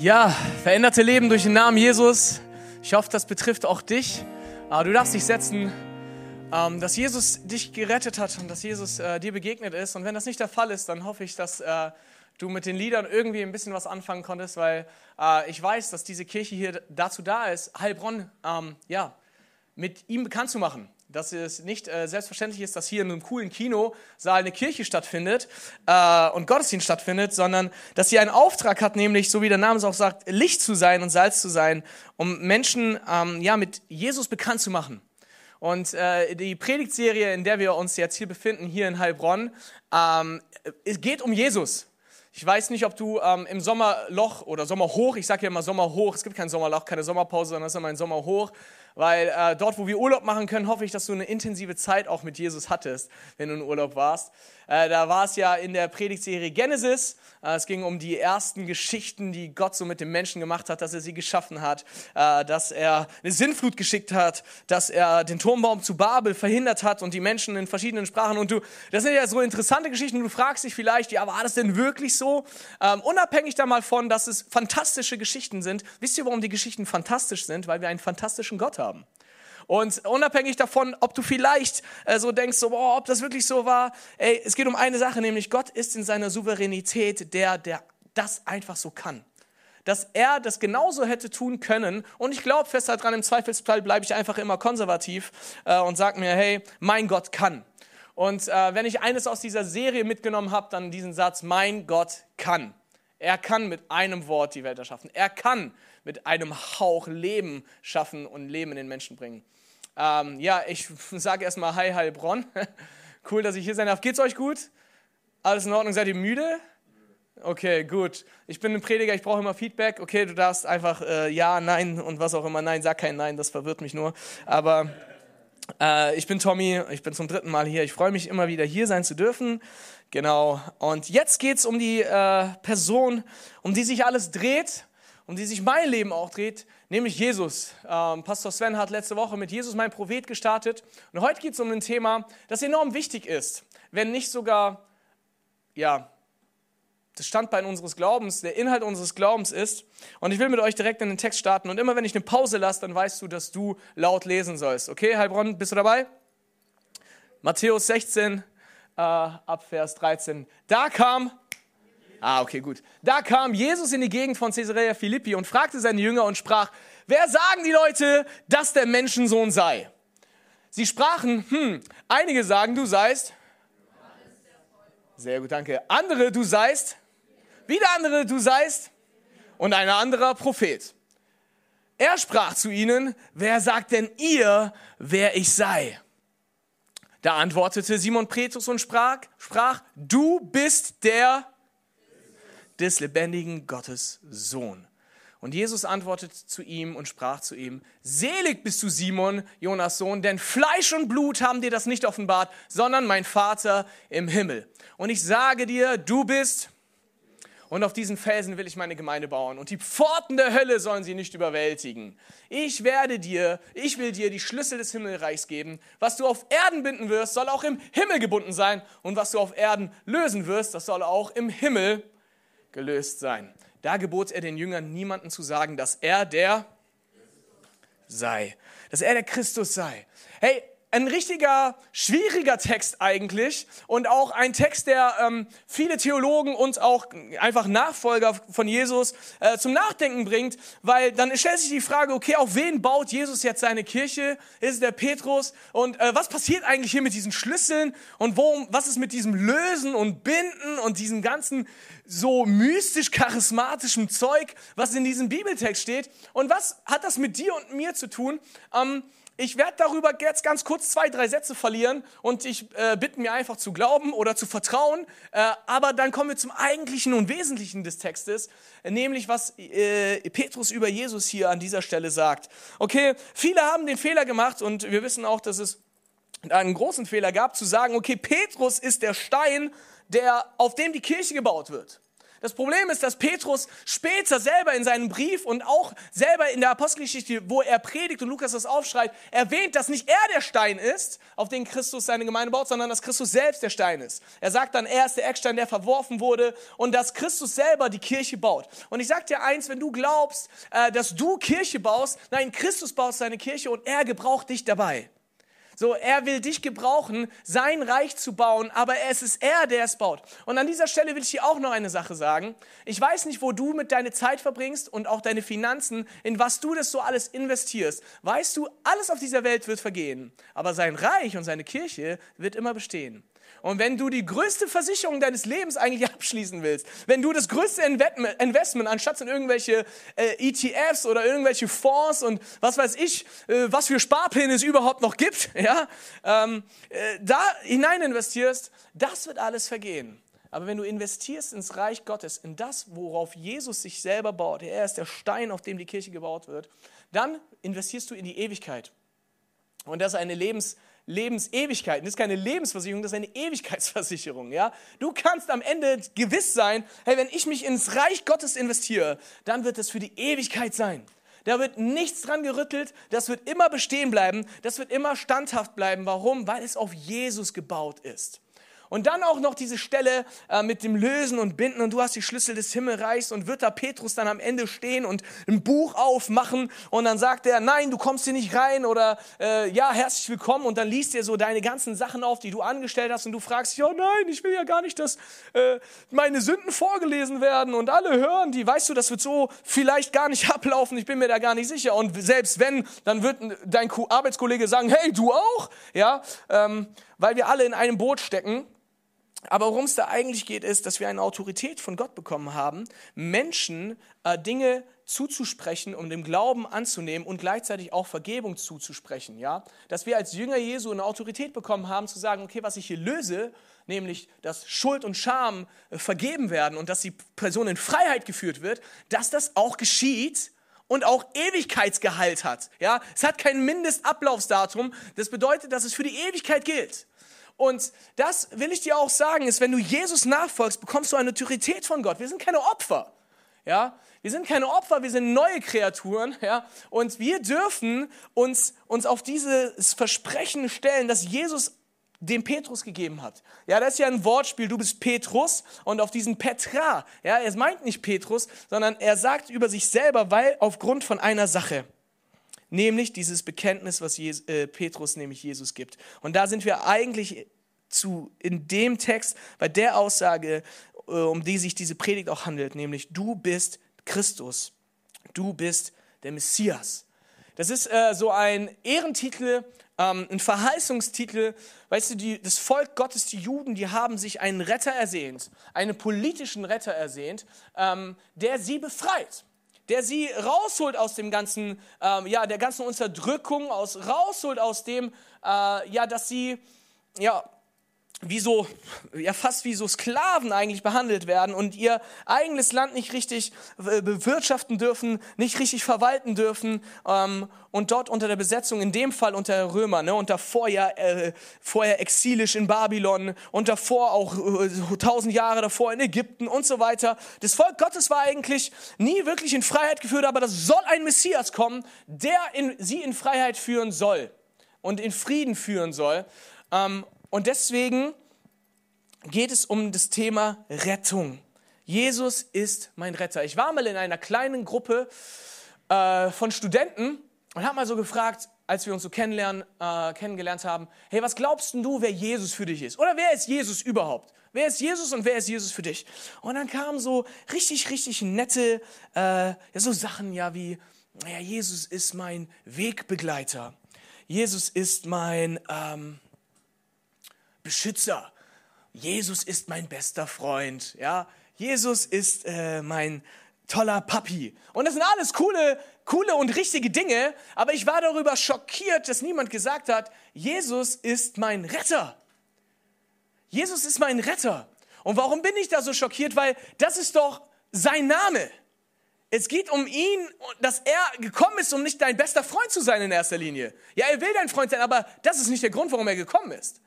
Ja, veränderte Leben durch den Namen Jesus. Ich hoffe, das betrifft auch dich. Ah, du darfst dich setzen, ähm, dass Jesus dich gerettet hat und dass Jesus äh, dir begegnet ist. Und wenn das nicht der Fall ist, dann hoffe ich, dass äh, du mit den Liedern irgendwie ein bisschen was anfangen konntest, weil äh, ich weiß, dass diese Kirche hier dazu da ist, Heilbronn ähm, ja, mit ihm bekannt zu machen dass es nicht äh, selbstverständlich ist, dass hier in einem coolen Kinosaal eine Kirche stattfindet äh, und Gottesdienst stattfindet, sondern dass sie einen Auftrag hat, nämlich, so wie der Name es auch sagt, Licht zu sein und Salz zu sein, um Menschen ähm, ja, mit Jesus bekannt zu machen. Und äh, die Predigtserie, in der wir uns jetzt hier befinden, hier in Heilbronn, ähm, es geht um Jesus. Ich weiß nicht, ob du ähm, im Sommerloch oder Sommerhoch, ich sage ja immer Sommerhoch, es gibt kein Sommerloch, keine Sommerpause, sondern es ist immer ein Sommerhoch, weil äh, dort, wo wir Urlaub machen können, hoffe ich, dass du eine intensive Zeit auch mit Jesus hattest, wenn du in Urlaub warst. Äh, da war es ja in der Predigtserie Genesis. Äh, es ging um die ersten Geschichten, die Gott so mit dem Menschen gemacht hat, dass er sie geschaffen hat, äh, dass er eine Sinnflut geschickt hat, dass er den Turmbaum zu Babel verhindert hat und die Menschen in verschiedenen Sprachen. Und du, das sind ja so interessante Geschichten. Du fragst dich vielleicht, ja, war das denn wirklich so? Ähm, unabhängig da mal von, dass es fantastische Geschichten sind. Wisst ihr, warum die Geschichten fantastisch sind? Weil wir einen fantastischen Gott haben. Und unabhängig davon, ob du vielleicht äh, so denkst, so, boah, ob das wirklich so war, ey, es geht um eine Sache, nämlich Gott ist in seiner Souveränität der, der das einfach so kann. Dass er das genauso hätte tun können. Und ich glaube fest daran, im Zweifelsfall bleibe ich einfach immer konservativ äh, und sage mir, hey, mein Gott kann. Und äh, wenn ich eines aus dieser Serie mitgenommen habe, dann diesen Satz, mein Gott kann. Er kann mit einem Wort die Welt erschaffen. Er kann mit einem Hauch Leben schaffen und Leben in den Menschen bringen. Ähm, ja, ich sage erstmal Hi Heilbronn. cool, dass ich hier sein darf. Geht's euch gut? Alles in Ordnung? Seid ihr müde? Okay, gut. Ich bin ein Prediger, ich brauche immer Feedback. Okay, du darfst einfach äh, ja, nein und was auch immer. Nein, sag kein Nein, das verwirrt mich nur. Aber äh, ich bin Tommy, ich bin zum dritten Mal hier. Ich freue mich immer wieder hier sein zu dürfen. Genau. Und jetzt geht's um die äh, Person, um die sich alles dreht um die sich mein Leben auch dreht, nämlich Jesus. Ähm, Pastor Sven hat letzte Woche mit Jesus mein Prophet gestartet und heute geht es um ein Thema, das enorm wichtig ist, wenn nicht sogar, ja, das Standbein unseres Glaubens, der Inhalt unseres Glaubens ist. Und ich will mit euch direkt in den Text starten und immer wenn ich eine Pause lasse, dann weißt du, dass du laut lesen sollst. Okay, Heilbronn, bist du dabei? Matthäus 16, äh, ab Vers 13. Da kam Ah, okay, gut. Da kam Jesus in die Gegend von Caesarea Philippi und fragte seine Jünger und sprach, wer sagen die Leute, dass der Menschensohn sei? Sie sprachen, hm, einige sagen, du seist. Sehr gut, danke. Andere, du seist. Wieder andere, du seist. Und ein anderer Prophet. Er sprach zu ihnen, wer sagt denn ihr, wer ich sei? Da antwortete Simon Petrus und sprach, sprach, du bist der des lebendigen Gottes Sohn. Und Jesus antwortet zu ihm und sprach zu ihm, Selig bist du, Simon, Jonas Sohn, denn Fleisch und Blut haben dir das nicht offenbart, sondern mein Vater im Himmel. Und ich sage dir, du bist, und auf diesen Felsen will ich meine Gemeinde bauen, und die Pforten der Hölle sollen sie nicht überwältigen. Ich werde dir, ich will dir die Schlüssel des Himmelreichs geben. Was du auf Erden binden wirst, soll auch im Himmel gebunden sein, und was du auf Erden lösen wirst, das soll auch im Himmel gelöst sein. Da gebot er den Jüngern, niemanden zu sagen, dass er der sei, dass er der Christus sei. Hey, ein richtiger, schwieriger Text eigentlich und auch ein Text, der ähm, viele Theologen und auch einfach Nachfolger von Jesus äh, zum Nachdenken bringt, weil dann stellt sich die Frage, okay, auf wen baut Jesus jetzt seine Kirche? Ist es der Petrus? Und äh, was passiert eigentlich hier mit diesen Schlüsseln? Und worum, was ist mit diesem Lösen und Binden und diesem ganzen so mystisch charismatischem Zeug, was in diesem Bibeltext steht? Und was hat das mit dir und mir zu tun? Ähm, ich werde darüber jetzt ganz kurz zwei, drei Sätze verlieren und ich äh, bitte mir einfach zu glauben oder zu vertrauen. Äh, aber dann kommen wir zum eigentlichen und wesentlichen des Textes, nämlich was äh, Petrus über Jesus hier an dieser Stelle sagt. Okay, viele haben den Fehler gemacht und wir wissen auch, dass es einen großen Fehler gab, zu sagen, okay, Petrus ist der Stein, der, auf dem die Kirche gebaut wird. Das Problem ist, dass Petrus später selber in seinem Brief und auch selber in der Apostelgeschichte, wo er predigt und Lukas das aufschreibt, erwähnt, dass nicht er der Stein ist, auf den Christus seine Gemeinde baut, sondern dass Christus selbst der Stein ist. Er sagt dann, er ist der Eckstein, der verworfen wurde und dass Christus selber die Kirche baut. Und ich sage dir eins, wenn du glaubst, äh, dass du Kirche baust, nein, Christus baut seine Kirche und er gebraucht dich dabei. So, er will dich gebrauchen, sein Reich zu bauen, aber es ist er, der es baut. Und an dieser Stelle will ich dir auch noch eine Sache sagen. Ich weiß nicht, wo du mit deiner Zeit verbringst und auch deine Finanzen, in was du das so alles investierst. Weißt du, alles auf dieser Welt wird vergehen, aber sein Reich und seine Kirche wird immer bestehen. Und wenn du die größte Versicherung deines Lebens eigentlich abschließen willst, wenn du das größte Investment, anstatt in irgendwelche äh, ETFs oder irgendwelche Fonds und was weiß ich, äh, was für Sparpläne es überhaupt noch gibt, ja, ähm, äh, da hinein investierst, das wird alles vergehen. Aber wenn du investierst ins Reich Gottes, in das, worauf Jesus sich selber baut, er ist der Stein, auf dem die Kirche gebaut wird, dann investierst du in die Ewigkeit. Und das ist eine Lebens- Lebensewigkeit. Das ist keine Lebensversicherung, das ist eine Ewigkeitsversicherung. Ja? Du kannst am Ende gewiss sein, hey, wenn ich mich ins Reich Gottes investiere, dann wird es für die Ewigkeit sein. Da wird nichts dran gerüttelt, das wird immer bestehen bleiben, das wird immer standhaft bleiben. Warum? Weil es auf Jesus gebaut ist. Und dann auch noch diese Stelle äh, mit dem Lösen und Binden und du hast die Schlüssel des Himmelreichs und wird da Petrus dann am Ende stehen und ein Buch aufmachen und dann sagt er, nein, du kommst hier nicht rein oder äh, ja, herzlich willkommen. Und dann liest er so deine ganzen Sachen auf, die du angestellt hast und du fragst dich, oh nein, ich will ja gar nicht, dass äh, meine Sünden vorgelesen werden und alle hören die, weißt du, das wird so vielleicht gar nicht ablaufen, ich bin mir da gar nicht sicher. Und selbst wenn, dann wird dein Arbeitskollege sagen, hey, du auch, ja, ähm, weil wir alle in einem Boot stecken aber worum es da eigentlich geht, ist, dass wir eine Autorität von Gott bekommen haben, Menschen äh, Dinge zuzusprechen, um dem Glauben anzunehmen und gleichzeitig auch Vergebung zuzusprechen. Ja? Dass wir als Jünger Jesu eine Autorität bekommen haben, zu sagen, okay, was ich hier löse, nämlich dass Schuld und Scham äh, vergeben werden und dass die Person in Freiheit geführt wird, dass das auch geschieht und auch Ewigkeitsgehalt hat. Ja? Es hat kein Mindestablaufsdatum. Das bedeutet, dass es für die Ewigkeit gilt. Und das will ich dir auch sagen, ist, wenn du Jesus nachfolgst, bekommst du eine Autorität von Gott. Wir sind keine Opfer. Ja, wir sind keine Opfer, wir sind neue Kreaturen, ja, und wir dürfen uns, uns auf dieses Versprechen stellen, das Jesus dem Petrus gegeben hat. Ja, das ist ja ein Wortspiel, du bist Petrus und auf diesen Petra, ja, er meint nicht Petrus, sondern er sagt über sich selber, weil aufgrund von einer Sache nämlich dieses Bekenntnis, was äh, Petrus nämlich Jesus gibt. Und da sind wir eigentlich zu, in dem Text, bei der Aussage, äh, um die sich diese Predigt auch handelt, nämlich du bist Christus, du bist der Messias. Das ist äh, so ein Ehrentitel, ähm, ein Verheißungstitel. Weißt du, die, das Volk Gottes, die Juden, die haben sich einen Retter ersehnt, einen politischen Retter ersehnt, ähm, der sie befreit der sie rausholt aus dem ganzen, ähm, ja, der ganzen Unterdrückung, aus, rausholt aus dem, äh, ja, dass sie, ja, wie so, ja fast wie so Sklaven eigentlich behandelt werden und ihr eigenes Land nicht richtig äh, bewirtschaften dürfen, nicht richtig verwalten dürfen ähm, und dort unter der Besetzung, in dem Fall unter Römer, ne, und davor ja äh, vorher exilisch in Babylon und davor auch äh, tausend Jahre davor in Ägypten und so weiter. Das Volk Gottes war eigentlich nie wirklich in Freiheit geführt, aber das soll ein Messias kommen, der in, sie in Freiheit führen soll und in Frieden führen soll. Ähm, und deswegen geht es um das Thema Rettung. Jesus ist mein Retter. Ich war mal in einer kleinen Gruppe äh, von Studenten und habe mal so gefragt, als wir uns so äh, kennengelernt haben, hey, was glaubst du, wer Jesus für dich ist? Oder wer ist Jesus überhaupt? Wer ist Jesus und wer ist Jesus für dich? Und dann kamen so richtig, richtig nette, äh, ja, so Sachen ja wie, ja, Jesus ist mein Wegbegleiter. Jesus ist mein, ähm, Beschützer. Jesus ist mein bester Freund. Ja, Jesus ist äh, mein toller Papi. Und das sind alles coole, coole und richtige Dinge. Aber ich war darüber schockiert, dass niemand gesagt hat, Jesus ist mein Retter. Jesus ist mein Retter. Und warum bin ich da so schockiert? Weil das ist doch sein Name. Es geht um ihn, dass er gekommen ist, um nicht dein bester Freund zu sein in erster Linie. Ja, er will dein Freund sein, aber das ist nicht der Grund, warum er gekommen ist.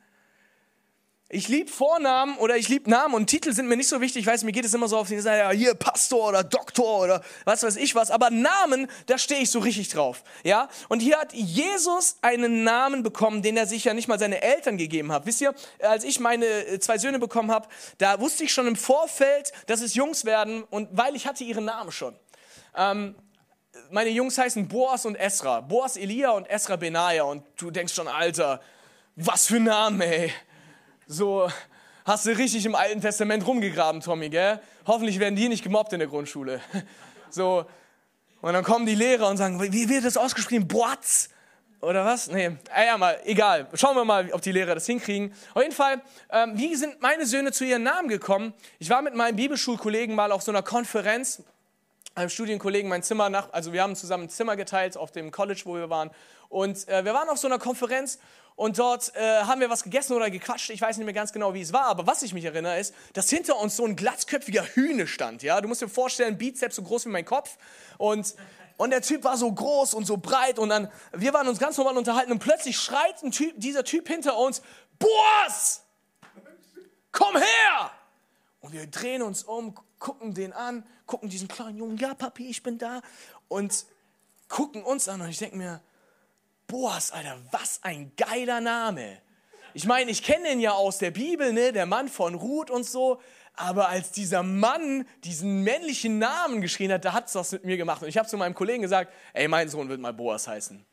Ich liebe Vornamen oder ich liebe Namen und Titel sind mir nicht so wichtig. Ich weiß, mir geht es immer so auf die Seite, ja, hier Pastor oder Doktor oder was weiß ich was. Aber Namen, da stehe ich so richtig drauf. Ja? Und hier hat Jesus einen Namen bekommen, den er sich ja nicht mal seine Eltern gegeben hat. Wisst ihr, als ich meine äh, zwei Söhne bekommen habe, da wusste ich schon im Vorfeld, dass es Jungs werden und weil ich hatte ihren Namen schon. Ähm, meine Jungs heißen Boas und Esra. Boas Elia und Esra Benaja. Und du denkst schon, Alter, was für Namen, ey. So hast du richtig im Alten Testament rumgegraben, Tommy, gell? Hoffentlich werden die nicht gemobbt in der Grundschule. So, und dann kommen die Lehrer und sagen, wie wird das ausgesprochen? Boaz? Oder was? Nee, äh, ja, mal, egal. Schauen wir mal, ob die Lehrer das hinkriegen. Auf jeden Fall, ähm, wie sind meine Söhne zu ihren Namen gekommen? Ich war mit meinem Bibelschulkollegen mal auf so einer Konferenz, einem Studienkollegen mein Zimmer nach, also wir haben zusammen ein Zimmer geteilt auf dem College, wo wir waren. Und äh, wir waren auf so einer Konferenz und dort äh, haben wir was gegessen oder gequatscht. Ich weiß nicht mehr ganz genau, wie es war, aber was ich mich erinnere, ist, dass hinter uns so ein glatzköpfiger Hühne stand. Ja? Du musst dir vorstellen, Bizeps so groß wie mein Kopf. Und, und der Typ war so groß und so breit. Und dann, wir waren uns ganz normal unterhalten und plötzlich schreit ein typ, dieser Typ hinter uns: Boas! Komm her! Und wir drehen uns um, gucken den an, gucken diesen kleinen Jungen: Ja, Papi, ich bin da. Und gucken uns an. Und ich denke mir, Boas, Alter, was ein geiler Name. Ich meine, ich kenne den ja aus der Bibel, ne, der Mann von Ruth und so. Aber als dieser Mann diesen männlichen Namen geschrien hat, da hat es was mit mir gemacht. Und ich habe zu meinem Kollegen gesagt, ey, mein Sohn wird mal Boas heißen.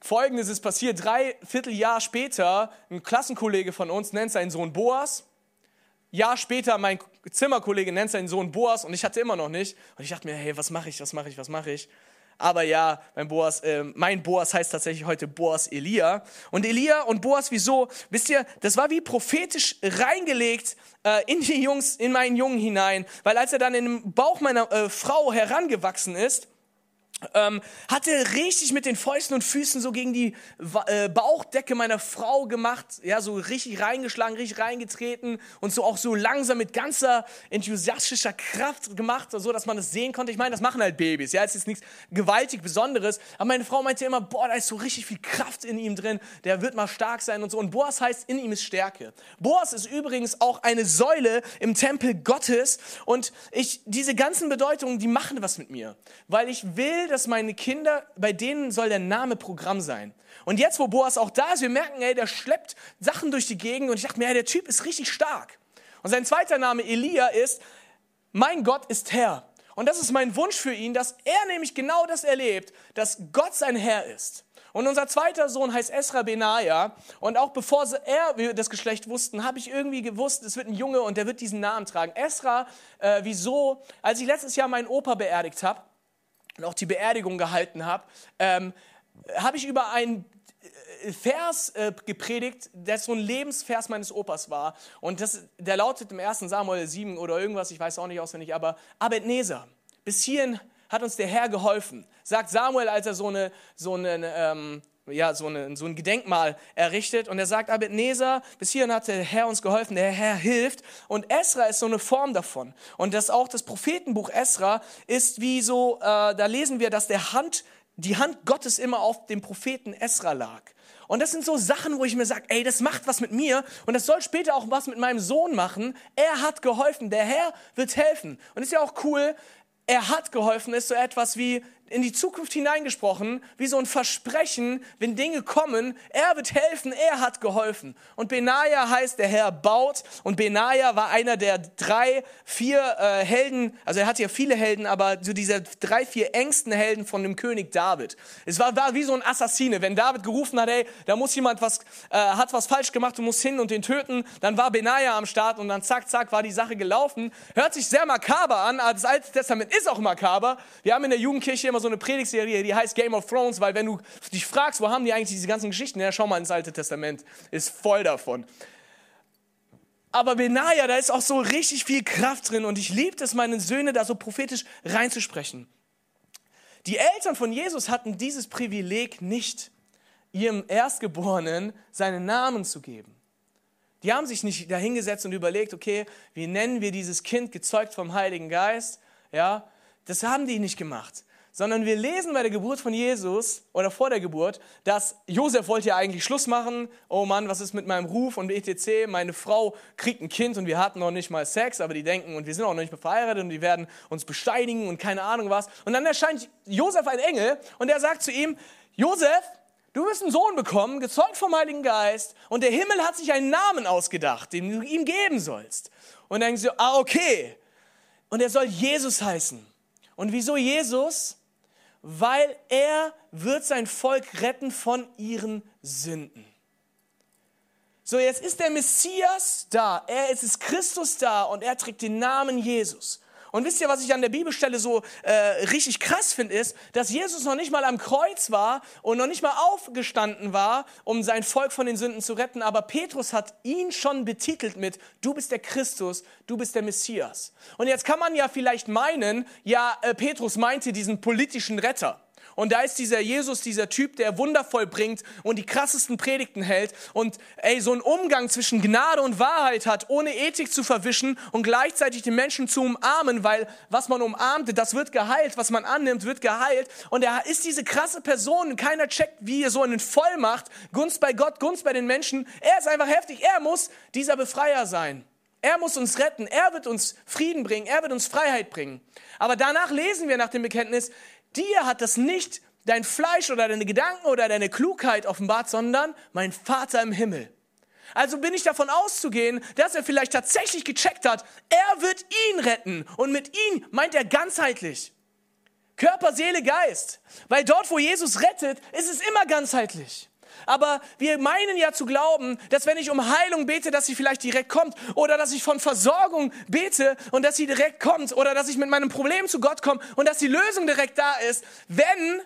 Folgendes ist passiert, drei Vierteljahr später, ein Klassenkollege von uns nennt seinen Sohn Boas. Jahr später, mein Zimmerkollege nennt seinen Sohn Boas und ich hatte immer noch nicht. Und ich dachte mir, hey, was mache ich, was mache ich, was mache ich? Aber ja, mein Boas, äh, mein Boas heißt tatsächlich heute Boas Elia. Und Elia und Boas, wieso? Wisst ihr, das war wie prophetisch reingelegt äh, in die Jungs, in meinen Jungen hinein. Weil als er dann in den Bauch meiner äh, Frau herangewachsen ist, ähm, hat er richtig mit den Fäusten und Füßen so gegen die äh, Bauchdecke meiner Frau gemacht, ja, so richtig reingeschlagen, richtig reingetreten und so auch so langsam mit ganzer enthusiastischer Kraft gemacht, so dass man das sehen konnte. Ich meine, das machen halt Babys, ja, es ist nichts gewaltig Besonderes, aber meine Frau meinte immer, boah, da ist so richtig viel Kraft in ihm drin, der wird mal stark sein und so. Und Boas heißt, in ihm ist Stärke. Boas ist übrigens auch eine Säule im Tempel Gottes und ich, diese ganzen Bedeutungen, die machen was mit mir, weil ich will, dass meine Kinder, bei denen soll der Name Programm sein. Und jetzt, wo Boas auch da ist, wir merken, ey, der schleppt Sachen durch die Gegend und ich dachte mir, ey, der Typ ist richtig stark. Und sein zweiter Name Elia ist, mein Gott ist Herr. Und das ist mein Wunsch für ihn, dass er nämlich genau das erlebt, dass Gott sein Herr ist. Und unser zweiter Sohn heißt Esra Benaja. Und auch bevor er das Geschlecht wussten, habe ich irgendwie gewusst, es wird ein Junge und der wird diesen Namen tragen. Esra, äh, wieso? Als ich letztes Jahr meinen Opa beerdigt habe, und auch die Beerdigung gehalten habe, ähm, habe ich über einen äh, Vers äh, gepredigt, der so ein Lebensvers meines Opas war. Und das, der lautet im 1. Samuel 7 oder irgendwas, ich weiß auch nicht auswendig, aber Abedneser. Bis hierhin hat uns der Herr geholfen, sagt Samuel, als er so eine, so eine ähm, ja, so, eine, so ein Gedenkmal errichtet und er sagt, Abedneser, bis hierhin hat der Herr uns geholfen, der Herr hilft und Esra ist so eine Form davon und das auch das Prophetenbuch Esra ist wie so, äh, da lesen wir, dass der Hand, die Hand Gottes immer auf dem Propheten Esra lag. Und das sind so Sachen, wo ich mir sage, ey, das macht was mit mir und das soll später auch was mit meinem Sohn machen. Er hat geholfen, der Herr wird helfen. Und ist ja auch cool, er hat geholfen, ist so etwas wie, in die Zukunft hineingesprochen, wie so ein Versprechen, wenn Dinge kommen, er wird helfen, er hat geholfen. Und Benaja heißt, der Herr baut. Und Benaja war einer der drei, vier äh, Helden, also er hatte ja viele Helden, aber so diese drei, vier engsten Helden von dem König David. Es war, war wie so ein Assassine. Wenn David gerufen hat, hey, da muss jemand was, äh, hat was falsch gemacht, du musst hin und den töten, dann war Benaja am Start und dann zack, zack, war die Sache gelaufen. Hört sich sehr makaber an, aber das Alte Testament ist auch makaber. Wir haben in der Jugendkirche immer so eine Predigtserie, die heißt Game of Thrones, weil wenn du dich fragst, wo haben die eigentlich diese ganzen Geschichten, ja, schau mal ins Alte Testament, ist voll davon. Aber Benaja, da ist auch so richtig viel Kraft drin und ich liebe es, meine Söhne da so prophetisch reinzusprechen. Die Eltern von Jesus hatten dieses Privileg nicht, ihrem Erstgeborenen seinen Namen zu geben. Die haben sich nicht dahingesetzt und überlegt, okay, wie nennen wir dieses Kind gezeugt vom Heiligen Geist? Ja, das haben die nicht gemacht sondern wir lesen bei der Geburt von Jesus oder vor der Geburt, dass Josef wollte ja eigentlich Schluss machen. Oh Mann, was ist mit meinem Ruf und etc. Meine Frau kriegt ein Kind und wir hatten noch nicht mal Sex, aber die denken und wir sind auch noch nicht mehr verheiratet und die werden uns besteinigen und keine Ahnung was. Und dann erscheint Josef ein Engel und er sagt zu ihm, Josef, du wirst einen Sohn bekommen, gezeugt vom Heiligen Geist und der Himmel hat sich einen Namen ausgedacht, den du ihm geben sollst. Und dann denkst du, ah okay. Und er soll Jesus heißen. Und wieso Jesus? Weil er wird sein Volk retten von ihren Sünden. So, jetzt ist der Messias da, er ist es Christus da und er trägt den Namen Jesus. Und wisst ihr, was ich an der Bibelstelle so äh, richtig krass finde, ist, dass Jesus noch nicht mal am Kreuz war und noch nicht mal aufgestanden war, um sein Volk von den Sünden zu retten. Aber Petrus hat ihn schon betitelt mit, du bist der Christus, du bist der Messias. Und jetzt kann man ja vielleicht meinen, ja, äh, Petrus meinte diesen politischen Retter. Und da ist dieser Jesus, dieser Typ, der Wunder vollbringt und die krassesten Predigten hält und ey, so einen Umgang zwischen Gnade und Wahrheit hat, ohne Ethik zu verwischen und gleichzeitig die Menschen zu umarmen, weil was man umarmte, das wird geheilt, was man annimmt, wird geheilt. Und er ist diese krasse Person, keiner checkt, wie er so einen Vollmacht, Gunst bei Gott, Gunst bei den Menschen. Er ist einfach heftig, er muss dieser Befreier sein. Er muss uns retten, er wird uns Frieden bringen, er wird uns Freiheit bringen. Aber danach lesen wir nach dem Bekenntnis, Dir hat das nicht dein Fleisch oder deine Gedanken oder deine Klugheit offenbart, sondern mein Vater im Himmel. Also bin ich davon auszugehen, dass er vielleicht tatsächlich gecheckt hat, er wird ihn retten. Und mit ihn meint er ganzheitlich. Körper, Seele, Geist. Weil dort, wo Jesus rettet, ist es immer ganzheitlich. Aber wir meinen ja zu glauben, dass wenn ich um Heilung bete, dass sie vielleicht direkt kommt oder dass ich von Versorgung bete und dass sie direkt kommt oder dass ich mit meinem Problem zu Gott komme und dass die Lösung direkt da ist. Wenn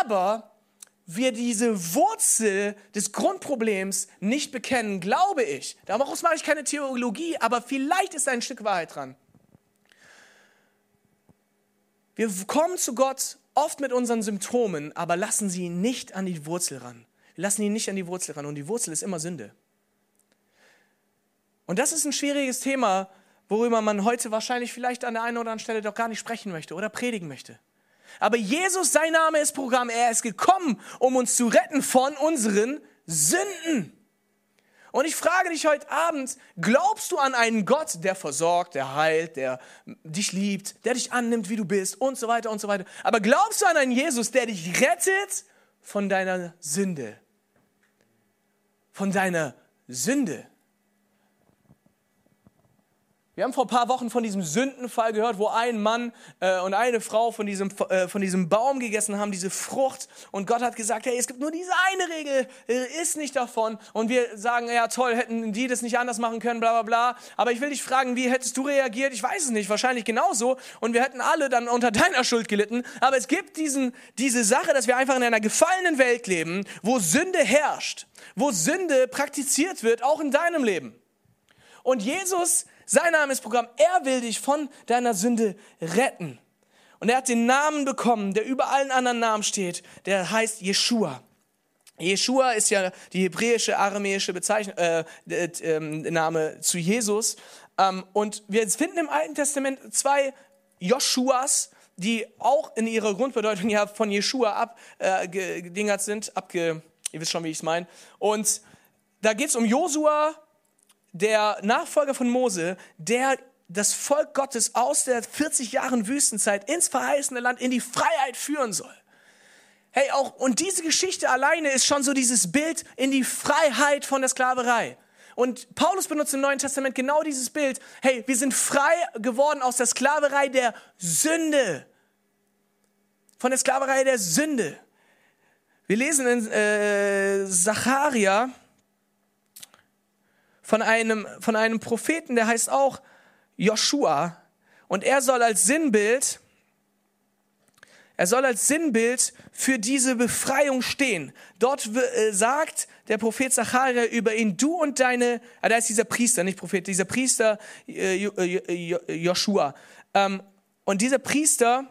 aber wir diese Wurzel des Grundproblems nicht bekennen, glaube ich, daraus mache ich keine Theologie, aber vielleicht ist ein Stück Wahrheit dran. Wir kommen zu Gott oft mit unseren Symptomen, aber lassen sie nicht an die Wurzel ran. Lassen ihn nicht an die Wurzel ran und die Wurzel ist immer Sünde. Und das ist ein schwieriges Thema, worüber man heute wahrscheinlich vielleicht an der einen oder anderen Stelle doch gar nicht sprechen möchte oder predigen möchte. Aber Jesus, sein Name ist Programm. Er ist gekommen, um uns zu retten von unseren Sünden. Und ich frage dich heute Abend, glaubst du an einen Gott, der versorgt, der heilt, der dich liebt, der dich annimmt, wie du bist und so weiter und so weiter. Aber glaubst du an einen Jesus, der dich rettet von deiner Sünde? Von deiner Sünde. Wir haben vor ein paar Wochen von diesem Sündenfall gehört, wo ein Mann äh, und eine Frau von diesem, äh, von diesem Baum gegessen haben, diese Frucht. Und Gott hat gesagt, hey, es gibt nur diese eine Regel, äh, isst nicht davon. Und wir sagen, ja toll, hätten die das nicht anders machen können, bla bla bla. Aber ich will dich fragen, wie hättest du reagiert? Ich weiß es nicht, wahrscheinlich genauso. Und wir hätten alle dann unter deiner Schuld gelitten. Aber es gibt diesen, diese Sache, dass wir einfach in einer gefallenen Welt leben, wo Sünde herrscht, wo Sünde praktiziert wird, auch in deinem Leben. Und Jesus sein Name ist Programm. Er will dich von deiner Sünde retten. Und er hat den Namen bekommen, der über allen anderen Namen steht. Der heißt Jeshua. Jeshua ist ja die hebräische, aramäische Bezeichnung, äh, äh, Name zu Jesus. Ähm, und wir finden im Alten Testament zwei Joshuas, die auch in ihrer Grundbedeutung ja von Jeshua abgedingert äh, sind. Abge, ihr wisst schon, wie ich es meine. Und da geht es um Josua der Nachfolger von Mose, der das Volk Gottes aus der 40 Jahren Wüstenzeit ins verheißene Land, in die Freiheit führen soll. Hey, auch, und diese Geschichte alleine ist schon so dieses Bild in die Freiheit von der Sklaverei. Und Paulus benutzt im Neuen Testament genau dieses Bild. Hey, wir sind frei geworden aus der Sklaverei der Sünde. Von der Sklaverei der Sünde. Wir lesen in äh, Zacharia von einem, von einem Propheten, der heißt auch Joshua. Und er soll als Sinnbild, er soll als Sinnbild für diese Befreiung stehen. Dort äh, sagt der Prophet Zacharia über ihn, du und deine, ah, da ist dieser Priester, nicht Prophet, dieser Priester äh, äh Joshua. Ähm, und dieser Priester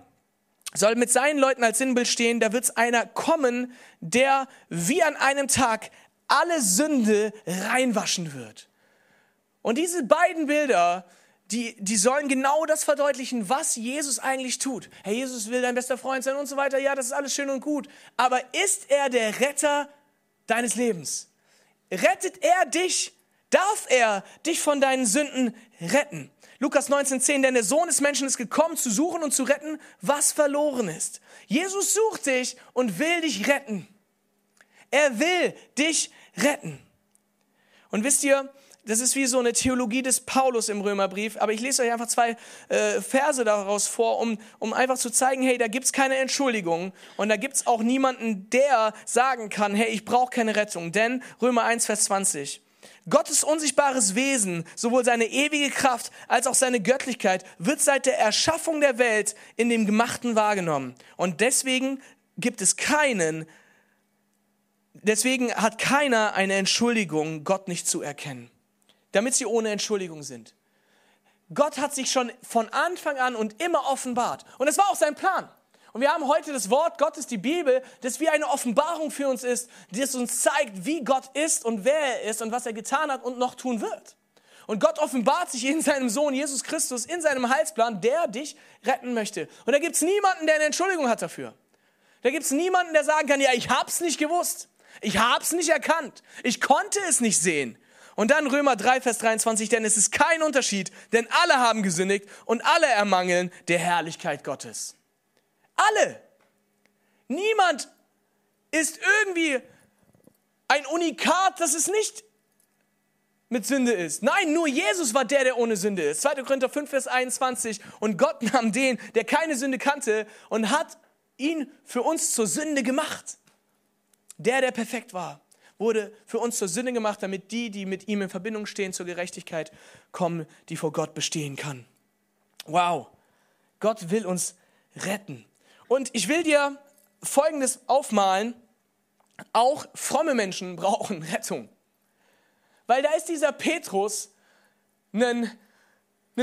soll mit seinen Leuten als Sinnbild stehen, da wird einer kommen, der wie an einem Tag alle Sünde reinwaschen wird. Und diese beiden Bilder die, die sollen genau das verdeutlichen, was Jesus eigentlich tut. Herr Jesus will dein bester Freund sein und so weiter. Ja, das ist alles schön und gut. Aber ist er der Retter deines Lebens? Rettet er dich? Darf er dich von deinen Sünden retten? Lukas 19,10, denn der Sohn des Menschen ist gekommen, zu suchen und zu retten, was verloren ist. Jesus sucht dich und will dich retten. Er will dich retten. Und wisst ihr, das ist wie so eine Theologie des Paulus im Römerbrief, aber ich lese euch einfach zwei äh, Verse daraus vor, um, um einfach zu zeigen, hey, da gibt's keine Entschuldigung und da gibt's auch niemanden, der sagen kann, hey, ich brauche keine Rettung. Denn Römer 1, Vers 20. Gottes unsichtbares Wesen, sowohl seine ewige Kraft als auch seine Göttlichkeit, wird seit der Erschaffung der Welt in dem Gemachten wahrgenommen. Und deswegen gibt es keinen, deswegen hat keiner eine Entschuldigung, Gott nicht zu erkennen damit sie ohne Entschuldigung sind. Gott hat sich schon von Anfang an und immer offenbart. Und das war auch sein Plan. Und wir haben heute das Wort Gottes, die Bibel, das wie eine Offenbarung für uns ist, die es uns zeigt, wie Gott ist und wer er ist und was er getan hat und noch tun wird. Und Gott offenbart sich in seinem Sohn Jesus Christus, in seinem Heilsplan, der dich retten möchte. Und da gibt es niemanden, der eine Entschuldigung hat dafür. Da gibt es niemanden, der sagen kann, ja, ich hab's nicht gewusst. Ich hab's nicht erkannt. Ich konnte es nicht sehen. Und dann Römer 3, Vers 23, denn es ist kein Unterschied, denn alle haben gesündigt und alle ermangeln der Herrlichkeit Gottes. Alle. Niemand ist irgendwie ein Unikat, das es nicht mit Sünde ist. Nein, nur Jesus war der, der ohne Sünde ist. 2. Korinther 5, Vers 21. Und Gott nahm den, der keine Sünde kannte, und hat ihn für uns zur Sünde gemacht. Der, der perfekt war wurde für uns zur Sünde gemacht, damit die, die mit ihm in Verbindung stehen, zur Gerechtigkeit kommen, die vor Gott bestehen kann. Wow, Gott will uns retten. Und ich will dir Folgendes aufmalen. Auch fromme Menschen brauchen Rettung. Weil da ist dieser Petrus, ein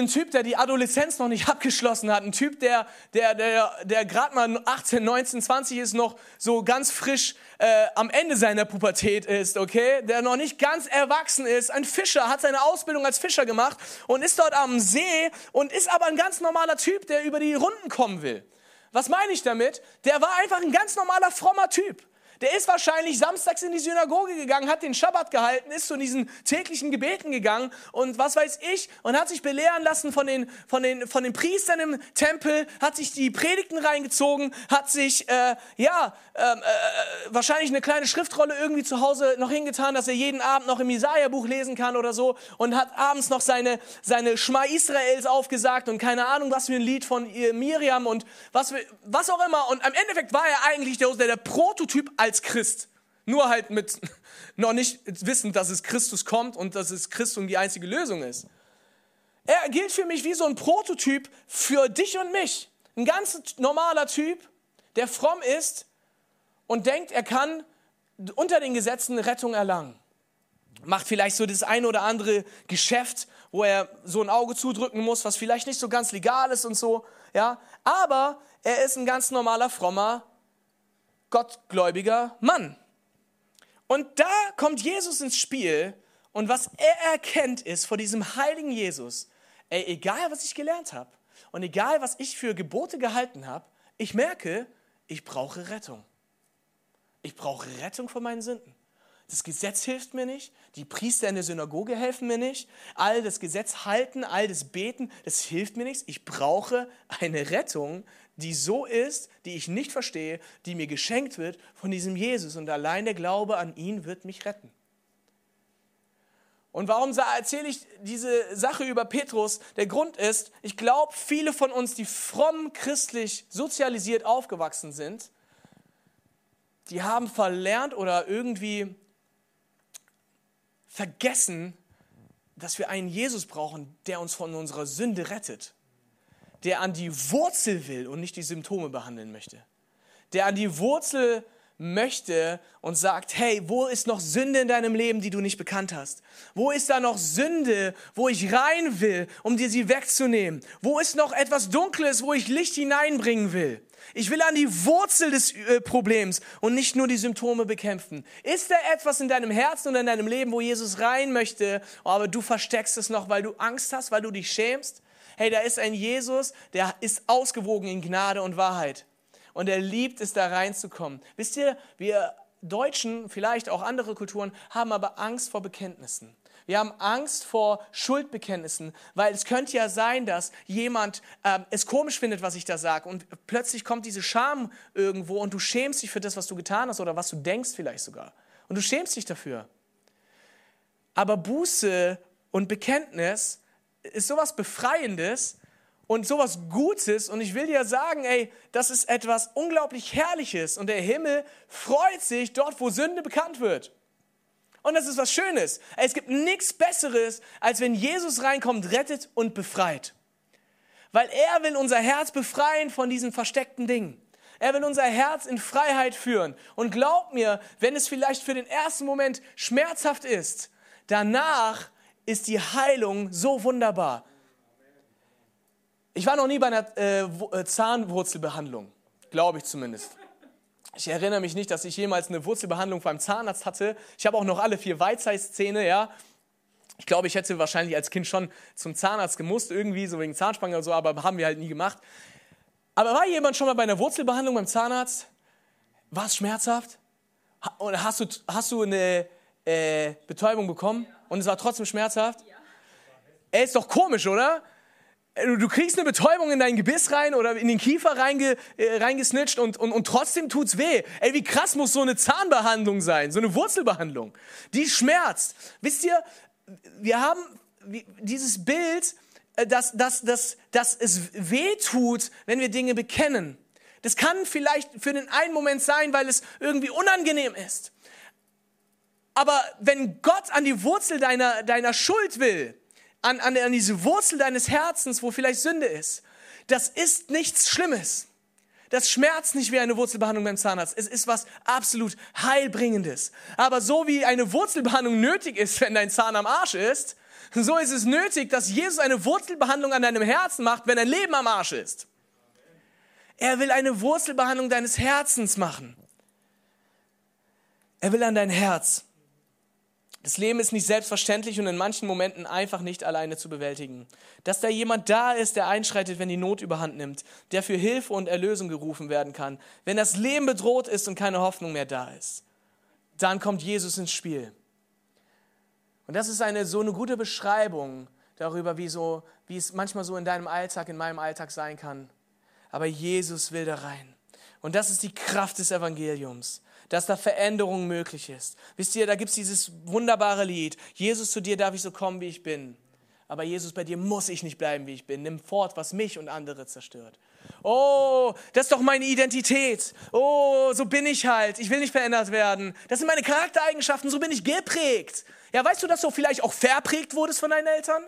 ein Typ, der die Adoleszenz noch nicht abgeschlossen hat, ein Typ, der, der, der, der gerade mal 18, 19, 20 ist, noch so ganz frisch äh, am Ende seiner Pubertät ist, okay, der noch nicht ganz erwachsen ist, ein Fischer, hat seine Ausbildung als Fischer gemacht und ist dort am See und ist aber ein ganz normaler Typ, der über die Runden kommen will. Was meine ich damit? Der war einfach ein ganz normaler, frommer Typ. Der ist wahrscheinlich samstags in die Synagoge gegangen, hat den Schabbat gehalten, ist zu diesen täglichen Gebeten gegangen und was weiß ich und hat sich belehren lassen von den, von den, von den Priestern im Tempel, hat sich die Predigten reingezogen, hat sich, äh, ja, ähm, äh, wahrscheinlich eine kleine Schriftrolle irgendwie zu Hause noch hingetan, dass er jeden Abend noch im Jesaja-Buch lesen kann oder so und hat abends noch seine, seine Schma Israels aufgesagt und keine Ahnung, was für ein Lied von Miriam und was, was auch immer. Und am Endeffekt war er eigentlich der, der Prototyp als Christ. Nur halt mit noch nicht wissend, dass es Christus kommt und dass es Christus die einzige Lösung ist. Er gilt für mich wie so ein Prototyp für dich und mich. Ein ganz normaler Typ, der fromm ist und denkt, er kann unter den Gesetzen Rettung erlangen. Macht vielleicht so das eine oder andere Geschäft, wo er so ein Auge zudrücken muss, was vielleicht nicht so ganz legal ist und so, ja. Aber er ist ein ganz normaler, frommer gottgläubiger Mann. Und da kommt Jesus ins Spiel und was er erkennt ist vor diesem heiligen Jesus, ey, egal was ich gelernt habe und egal was ich für Gebote gehalten habe, ich merke, ich brauche Rettung. Ich brauche Rettung von meinen Sünden. Das Gesetz hilft mir nicht, die Priester in der Synagoge helfen mir nicht, all das Gesetz halten, all das Beten, das hilft mir nichts. Ich brauche eine Rettung, die so ist, die ich nicht verstehe, die mir geschenkt wird von diesem Jesus. Und allein der Glaube an ihn wird mich retten. Und warum erzähle ich diese Sache über Petrus? Der Grund ist, ich glaube, viele von uns, die fromm christlich sozialisiert aufgewachsen sind, die haben verlernt oder irgendwie vergessen, dass wir einen Jesus brauchen, der uns von unserer Sünde rettet der an die Wurzel will und nicht die Symptome behandeln möchte. Der an die Wurzel möchte und sagt, hey, wo ist noch Sünde in deinem Leben, die du nicht bekannt hast? Wo ist da noch Sünde, wo ich rein will, um dir sie wegzunehmen? Wo ist noch etwas Dunkles, wo ich Licht hineinbringen will? Ich will an die Wurzel des äh, Problems und nicht nur die Symptome bekämpfen. Ist da etwas in deinem Herzen und in deinem Leben, wo Jesus rein möchte, aber du versteckst es noch, weil du Angst hast, weil du dich schämst? Hey, da ist ein Jesus, der ist ausgewogen in Gnade und Wahrheit. Und er liebt es, da reinzukommen. Wisst ihr, wir Deutschen, vielleicht auch andere Kulturen, haben aber Angst vor Bekenntnissen. Wir haben Angst vor Schuldbekenntnissen, weil es könnte ja sein, dass jemand äh, es komisch findet, was ich da sage und plötzlich kommt diese Scham irgendwo und du schämst dich für das, was du getan hast oder was du denkst vielleicht sogar. Und du schämst dich dafür. Aber Buße und Bekenntnis ist sowas Befreiendes und sowas Gutes. Und ich will dir sagen, ey, das ist etwas unglaublich Herrliches. Und der Himmel freut sich dort, wo Sünde bekannt wird. Und das ist was Schönes. Es gibt nichts Besseres, als wenn Jesus reinkommt, rettet und befreit. Weil er will unser Herz befreien von diesen versteckten Dingen. Er will unser Herz in Freiheit führen. Und glaub mir, wenn es vielleicht für den ersten Moment schmerzhaft ist, danach ist die Heilung so wunderbar. Ich war noch nie bei einer äh, äh Zahnwurzelbehandlung, glaube ich zumindest. Ich erinnere mich nicht, dass ich jemals eine Wurzelbehandlung beim Zahnarzt hatte. Ich habe auch noch alle vier Weizheitszähne, ja. Ich glaube, ich hätte wahrscheinlich als Kind schon zum Zahnarzt gemusst, irgendwie, so wegen Zahnspange oder so, aber haben wir halt nie gemacht. Aber war jemand schon mal bei einer Wurzelbehandlung beim Zahnarzt? War es schmerzhaft? Hast du, hast du eine äh, Betäubung bekommen und es war trotzdem schmerzhaft? Ja. Ey, ist doch komisch, oder? Du kriegst eine Betäubung in dein Gebiss rein oder in den Kiefer reinge, äh, reingesnitcht und, und, und trotzdem tut's weh. Ey, wie krass muss so eine Zahnbehandlung sein, so eine Wurzelbehandlung. Die schmerzt. Wisst ihr, wir haben dieses Bild, äh, dass, dass, dass, dass es weh tut, wenn wir Dinge bekennen. Das kann vielleicht für den einen Moment sein, weil es irgendwie unangenehm ist. Aber wenn Gott an die Wurzel deiner, deiner Schuld will, an, an, an diese Wurzel deines Herzens, wo vielleicht Sünde ist, das ist nichts Schlimmes. Das schmerzt nicht wie eine Wurzelbehandlung beim Zahnarzt. Es ist was absolut Heilbringendes. Aber so wie eine Wurzelbehandlung nötig ist, wenn dein Zahn am Arsch ist, so ist es nötig, dass Jesus eine Wurzelbehandlung an deinem Herzen macht, wenn dein Leben am Arsch ist. Er will eine Wurzelbehandlung deines Herzens machen. Er will an dein Herz. Das Leben ist nicht selbstverständlich und in manchen Momenten einfach nicht alleine zu bewältigen. Dass da jemand da ist, der einschreitet, wenn die Not überhand nimmt, der für Hilfe und Erlösung gerufen werden kann. Wenn das Leben bedroht ist und keine Hoffnung mehr da ist, dann kommt Jesus ins Spiel. Und das ist eine, so eine gute Beschreibung darüber, wie, so, wie es manchmal so in deinem Alltag, in meinem Alltag sein kann. Aber Jesus will da rein. Und das ist die Kraft des Evangeliums dass da Veränderung möglich ist. Wisst ihr, da gibt es dieses wunderbare Lied, Jesus, zu dir darf ich so kommen, wie ich bin. Aber Jesus, bei dir muss ich nicht bleiben, wie ich bin. Nimm fort, was mich und andere zerstört. Oh, das ist doch meine Identität. Oh, so bin ich halt. Ich will nicht verändert werden. Das sind meine Charaktereigenschaften, so bin ich geprägt. Ja, weißt du, dass du vielleicht auch verprägt wurdest von deinen Eltern?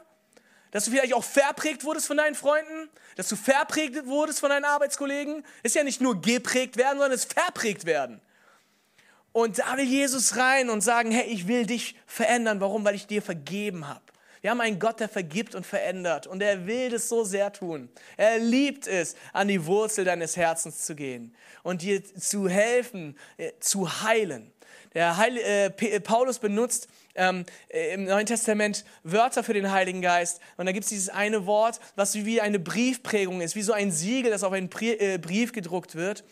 Dass du vielleicht auch verprägt wurdest von deinen Freunden? Dass du verprägt wurdest von deinen Arbeitskollegen? Ist ja nicht nur geprägt werden, sondern es verprägt werden. Und da will Jesus rein und sagen, hey, ich will dich verändern. Warum? Weil ich dir vergeben habe. Wir haben einen Gott, der vergibt und verändert. Und er will das so sehr tun. Er liebt es, an die Wurzel deines Herzens zu gehen und dir zu helfen, äh, zu heilen. Der Heil, äh, äh, Paulus benutzt ähm, äh, im Neuen Testament Wörter für den Heiligen Geist. Und da gibt es dieses eine Wort, was wie eine Briefprägung ist, wie so ein Siegel, das auf einen Brief gedruckt wird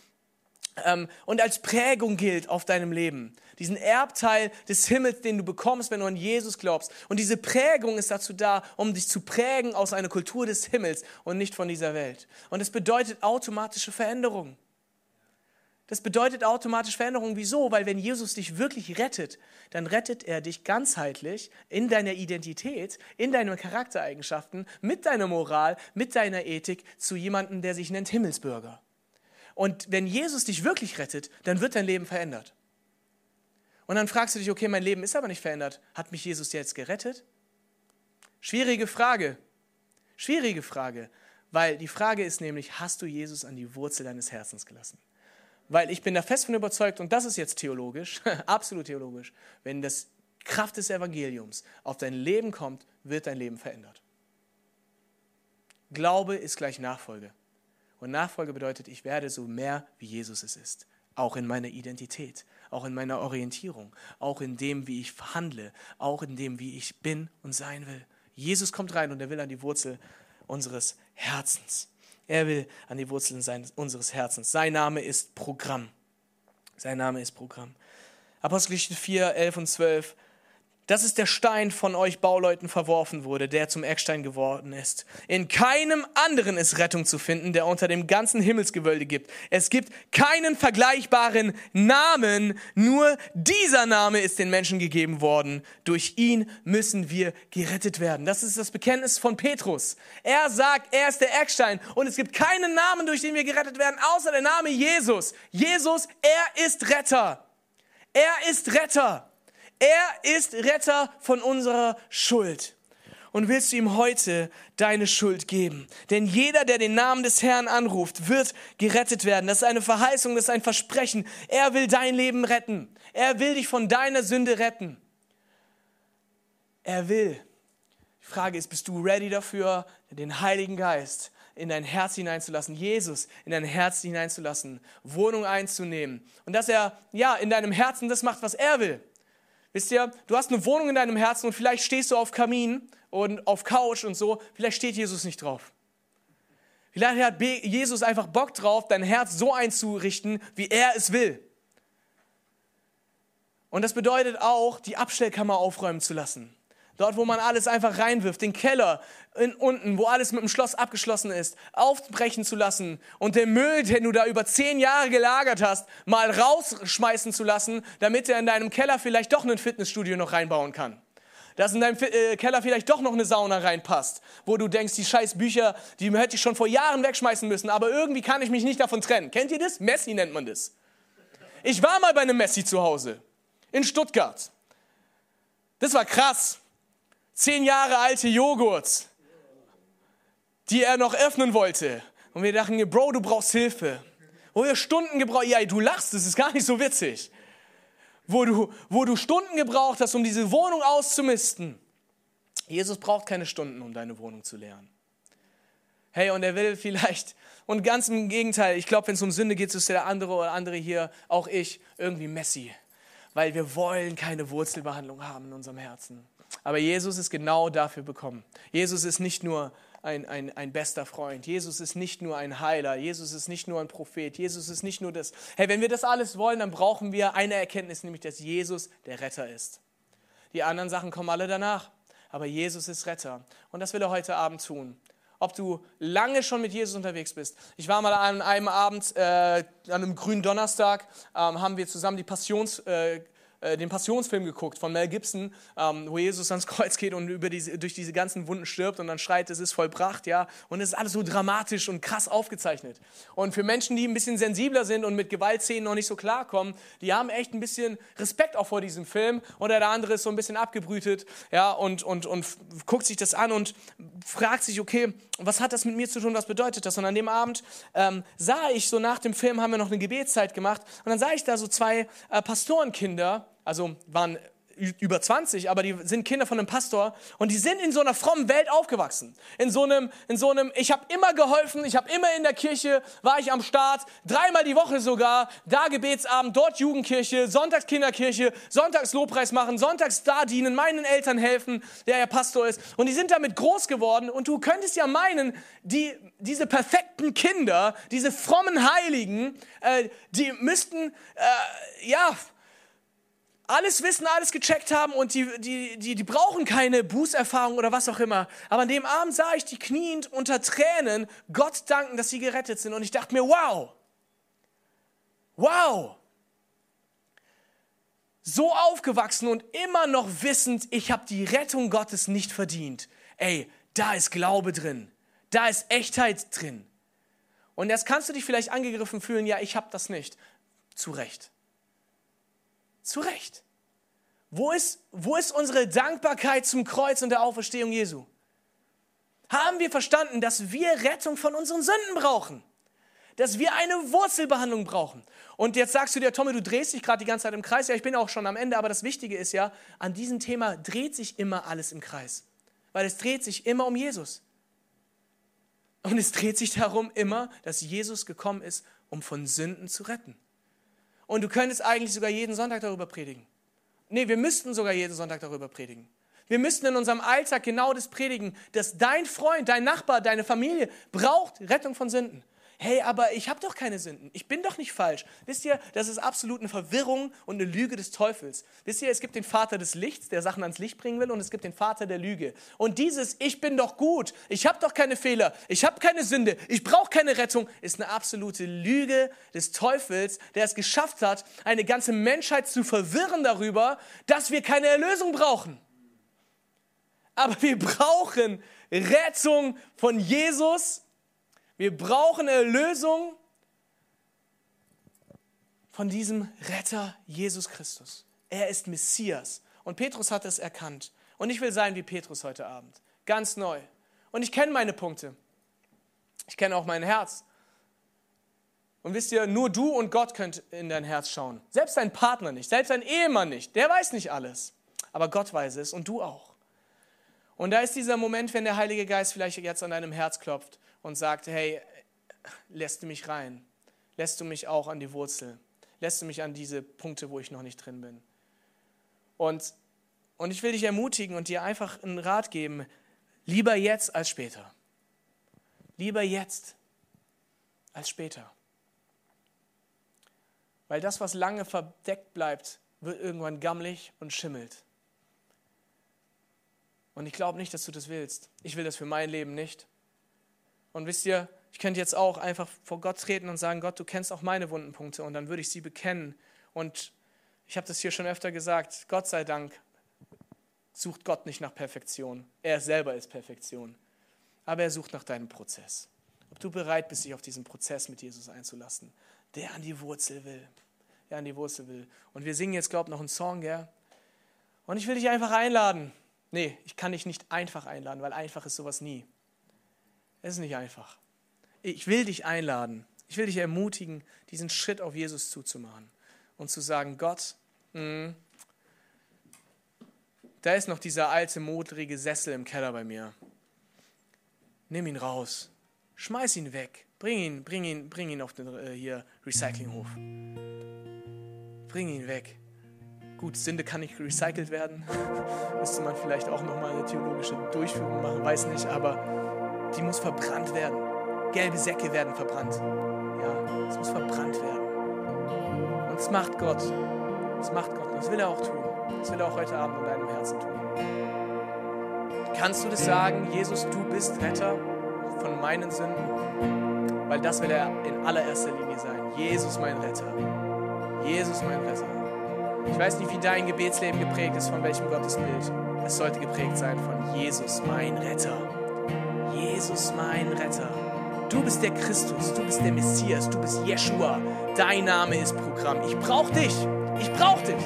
und als Prägung gilt auf deinem Leben. Diesen Erbteil des Himmels, den du bekommst, wenn du an Jesus glaubst. Und diese Prägung ist dazu da, um dich zu prägen aus einer Kultur des Himmels und nicht von dieser Welt. Und es bedeutet automatische Veränderung. Das bedeutet automatisch Veränderung. Wieso? Weil wenn Jesus dich wirklich rettet, dann rettet er dich ganzheitlich in deiner Identität, in deinen Charaktereigenschaften, mit deiner Moral, mit deiner Ethik zu jemandem, der sich nennt Himmelsbürger. Und wenn Jesus dich wirklich rettet, dann wird dein Leben verändert. Und dann fragst du dich, okay, mein Leben ist aber nicht verändert. Hat mich Jesus jetzt gerettet? Schwierige Frage. Schwierige Frage. Weil die Frage ist nämlich, hast du Jesus an die Wurzel deines Herzens gelassen? Weil ich bin da fest von überzeugt, und das ist jetzt theologisch, absolut theologisch, wenn das Kraft des Evangeliums auf dein Leben kommt, wird dein Leben verändert. Glaube ist gleich Nachfolge. Und Nachfolge bedeutet, ich werde so mehr, wie Jesus es ist. Auch in meiner Identität, auch in meiner Orientierung, auch in dem, wie ich handle, auch in dem, wie ich bin und sein will. Jesus kommt rein und er will an die Wurzel unseres Herzens. Er will an die Wurzeln sein, unseres Herzens. Sein Name ist Programm. Sein Name ist Programm. Apostelgeschichte 4, 11 und 12 das ist der Stein von euch Bauleuten verworfen wurde, der zum Eckstein geworden ist. In keinem anderen ist Rettung zu finden, der unter dem ganzen Himmelsgewölbe gibt. Es gibt keinen vergleichbaren Namen, nur dieser Name ist den Menschen gegeben worden. Durch ihn müssen wir gerettet werden. Das ist das Bekenntnis von Petrus. Er sagt, er ist der Eckstein und es gibt keinen Namen, durch den wir gerettet werden, außer der Name Jesus. Jesus, er ist Retter. Er ist Retter. Er ist Retter von unserer Schuld. Und willst du ihm heute deine Schuld geben? Denn jeder, der den Namen des Herrn anruft, wird gerettet werden. Das ist eine Verheißung, das ist ein Versprechen. Er will dein Leben retten. Er will dich von deiner Sünde retten. Er will. Die Frage ist, bist du ready dafür, den Heiligen Geist in dein Herz hineinzulassen, Jesus in dein Herz hineinzulassen, Wohnung einzunehmen und dass er ja in deinem Herzen das macht, was er will. Wisst ihr, du hast eine Wohnung in deinem Herzen und vielleicht stehst du auf Kamin und auf Couch und so, vielleicht steht Jesus nicht drauf. Vielleicht hat Jesus einfach Bock drauf, dein Herz so einzurichten, wie er es will. Und das bedeutet auch, die Abstellkammer aufräumen zu lassen. Dort, wo man alles einfach reinwirft, den Keller in, unten, wo alles mit dem Schloss abgeschlossen ist, aufbrechen zu lassen und den Müll, den du da über zehn Jahre gelagert hast, mal rausschmeißen zu lassen, damit er in deinem Keller vielleicht doch ein Fitnessstudio noch reinbauen kann. Dass in deinem äh, Keller vielleicht doch noch eine Sauna reinpasst, wo du denkst, die scheiß Bücher, die hätte ich schon vor Jahren wegschmeißen müssen, aber irgendwie kann ich mich nicht davon trennen. Kennt ihr das? Messi nennt man das. Ich war mal bei einem Messi zu Hause in Stuttgart. Das war krass zehn Jahre alte Joghurts, die er noch öffnen wollte. Und wir dachten, Bro, du brauchst Hilfe. Wo wir Stunden gebraucht, ja, du lachst, das ist gar nicht so witzig. Wo du, wo du Stunden gebraucht hast, um diese Wohnung auszumisten. Jesus braucht keine Stunden, um deine Wohnung zu leeren. Hey, und er will vielleicht, und ganz im Gegenteil, ich glaube, wenn es um Sünde geht, ist der andere oder andere hier, auch ich, irgendwie Messi. Weil wir wollen keine Wurzelbehandlung haben in unserem Herzen. Aber Jesus ist genau dafür bekommen. Jesus ist nicht nur ein, ein, ein bester Freund. Jesus ist nicht nur ein Heiler. Jesus ist nicht nur ein Prophet. Jesus ist nicht nur das. Hey, wenn wir das alles wollen, dann brauchen wir eine Erkenntnis, nämlich dass Jesus der Retter ist. Die anderen Sachen kommen alle danach. Aber Jesus ist Retter. Und das will er heute Abend tun ob du lange schon mit Jesus unterwegs bist. Ich war mal an einem Abend, äh, an einem grünen Donnerstag, ähm, haben wir zusammen die Passions, äh, äh, den Passionsfilm geguckt von Mel Gibson, ähm, wo Jesus ans Kreuz geht und über diese, durch diese ganzen Wunden stirbt und dann schreit, es ist vollbracht, ja. Und es ist alles so dramatisch und krass aufgezeichnet. Und für Menschen, die ein bisschen sensibler sind und mit Gewaltszenen noch nicht so klarkommen, die haben echt ein bisschen Respekt auch vor diesem Film. Und der andere ist so ein bisschen abgebrütet, ja, und, und, und guckt sich das an und fragt sich, okay, was hat das mit mir zu tun, was bedeutet das? Und an dem Abend ähm, sah ich so nach dem Film, haben wir noch eine Gebetszeit gemacht und dann sah ich da so zwei äh, Pastorenkinder, also waren über 20, aber die sind Kinder von einem Pastor und die sind in so einer frommen Welt aufgewachsen. In so einem, in so einem, ich habe immer geholfen, ich habe immer in der Kirche, war ich am Start, dreimal die Woche sogar, da Gebetsabend, dort Jugendkirche, Sonntags Kinderkirche, Sonntags Lobpreis machen, Sonntags da dienen, meinen Eltern helfen, der ja Pastor ist. Und die sind damit groß geworden und du könntest ja meinen, die, diese perfekten Kinder, diese frommen Heiligen, äh, die müssten, äh, ja, alles wissen, alles gecheckt haben und die, die, die, die brauchen keine Bußerfahrung oder was auch immer. Aber an dem Abend sah ich die kniend unter Tränen Gott danken, dass sie gerettet sind. Und ich dachte mir, wow, wow, so aufgewachsen und immer noch wissend, ich habe die Rettung Gottes nicht verdient. Ey, da ist Glaube drin, da ist Echtheit drin. Und jetzt kannst du dich vielleicht angegriffen fühlen, ja, ich habe das nicht. Zu Recht. Zu Recht. Wo ist, wo ist unsere Dankbarkeit zum Kreuz und der Auferstehung Jesu? Haben wir verstanden, dass wir Rettung von unseren Sünden brauchen? Dass wir eine Wurzelbehandlung brauchen? Und jetzt sagst du dir, Tommy, du drehst dich gerade die ganze Zeit im Kreis. Ja, ich bin auch schon am Ende, aber das Wichtige ist ja, an diesem Thema dreht sich immer alles im Kreis. Weil es dreht sich immer um Jesus. Und es dreht sich darum immer, dass Jesus gekommen ist, um von Sünden zu retten. Und du könntest eigentlich sogar jeden Sonntag darüber predigen. Nee, wir müssten sogar jeden Sonntag darüber predigen. Wir müssten in unserem Alltag genau das predigen, dass dein Freund, dein Nachbar, deine Familie braucht Rettung von Sünden hey, aber ich habe doch keine Sünden, ich bin doch nicht falsch. Wisst ihr, das ist absolut eine Verwirrung und eine Lüge des Teufels. Wisst ihr, es gibt den Vater des Lichts, der Sachen ans Licht bringen will, und es gibt den Vater der Lüge. Und dieses Ich bin doch gut, ich habe doch keine Fehler, ich habe keine Sünde, ich brauche keine Rettung, ist eine absolute Lüge des Teufels, der es geschafft hat, eine ganze Menschheit zu verwirren darüber, dass wir keine Erlösung brauchen. Aber wir brauchen Rettung von Jesus wir brauchen Erlösung von diesem Retter Jesus Christus. Er ist Messias. Und Petrus hat es erkannt. Und ich will sein wie Petrus heute Abend. Ganz neu. Und ich kenne meine Punkte. Ich kenne auch mein Herz. Und wisst ihr, nur du und Gott könnt in dein Herz schauen. Selbst dein Partner nicht, selbst dein Ehemann nicht. Der weiß nicht alles. Aber Gott weiß es und du auch. Und da ist dieser Moment, wenn der Heilige Geist vielleicht jetzt an deinem Herz klopft und sagt, hey, lässt du mich rein? Lässt du mich auch an die Wurzel? Lässt du mich an diese Punkte, wo ich noch nicht drin bin? Und, und ich will dich ermutigen und dir einfach einen Rat geben, lieber jetzt als später. Lieber jetzt als später. Weil das, was lange verdeckt bleibt, wird irgendwann gammelig und schimmelt. Und ich glaube nicht, dass du das willst. Ich will das für mein Leben nicht. Und wisst ihr, ich könnte jetzt auch einfach vor Gott treten und sagen, Gott, du kennst auch meine Wundenpunkte und dann würde ich sie bekennen. Und ich habe das hier schon öfter gesagt, Gott sei Dank sucht Gott nicht nach Perfektion. Er selber ist Perfektion. Aber er sucht nach deinem Prozess. Ob du bereit bist, dich auf diesen Prozess mit Jesus einzulassen, der an die Wurzel will. Der an die Wurzel will. Und wir singen jetzt, glaube ich, noch einen Song, gell? Und ich will dich einfach einladen. Nee, ich kann dich nicht einfach einladen, weil einfach ist sowas nie. Es ist nicht einfach. Ich will dich einladen. Ich will dich ermutigen, diesen Schritt auf Jesus zuzumachen und zu sagen, Gott, mh, hm, da ist noch dieser alte, modrige Sessel im Keller bei mir. Nimm ihn raus. Schmeiß ihn weg. Bring ihn, bring ihn, bring ihn auf den äh, hier Recyclinghof. Bring ihn weg. Gut, Sünde kann nicht recycelt werden. Müsste man vielleicht auch nochmal eine theologische Durchführung machen, weiß nicht, aber die muss verbrannt werden. Gelbe Säcke werden verbrannt. Ja, es muss verbrannt werden. Und das macht Gott. Das macht Gott. Und das will er auch tun. Das will er auch heute Abend in deinem Herzen tun. Kannst du das sagen, Jesus, du bist Retter von meinen Sünden? Weil das will er in allererster Linie sein. Jesus, mein Retter. Jesus, mein Retter. Ich weiß nicht, wie dein Gebetsleben geprägt ist, von welchem Gottesbild. Es sollte geprägt sein von Jesus, mein Retter. Jesus, mein Retter. Du bist der Christus, du bist der Messias, du bist Jeshua. Dein Name ist Programm. Ich brauche dich. Ich brauche dich.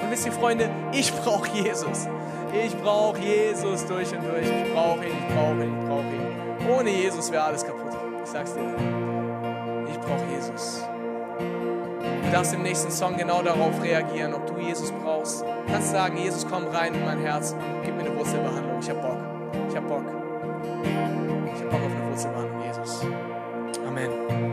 Und wisst ihr, Freunde, ich brauche Jesus. Ich brauche Jesus durch und durch. Ich brauche ihn, ich brauche ihn, ich brauche ihn. Ohne Jesus wäre alles kaputt. Ich sag's dir. Ich brauche Jesus. Du darfst im nächsten Song genau darauf reagieren, ob du Jesus brauchst. Du kannst sagen, Jesus, komm rein in mein Herz, gib mir eine Wurzelbehandlung. Ich hab Bock. Ich hab Bock. Ich habe Bock auf eine Wurzelbehandlung, Jesus. Amen.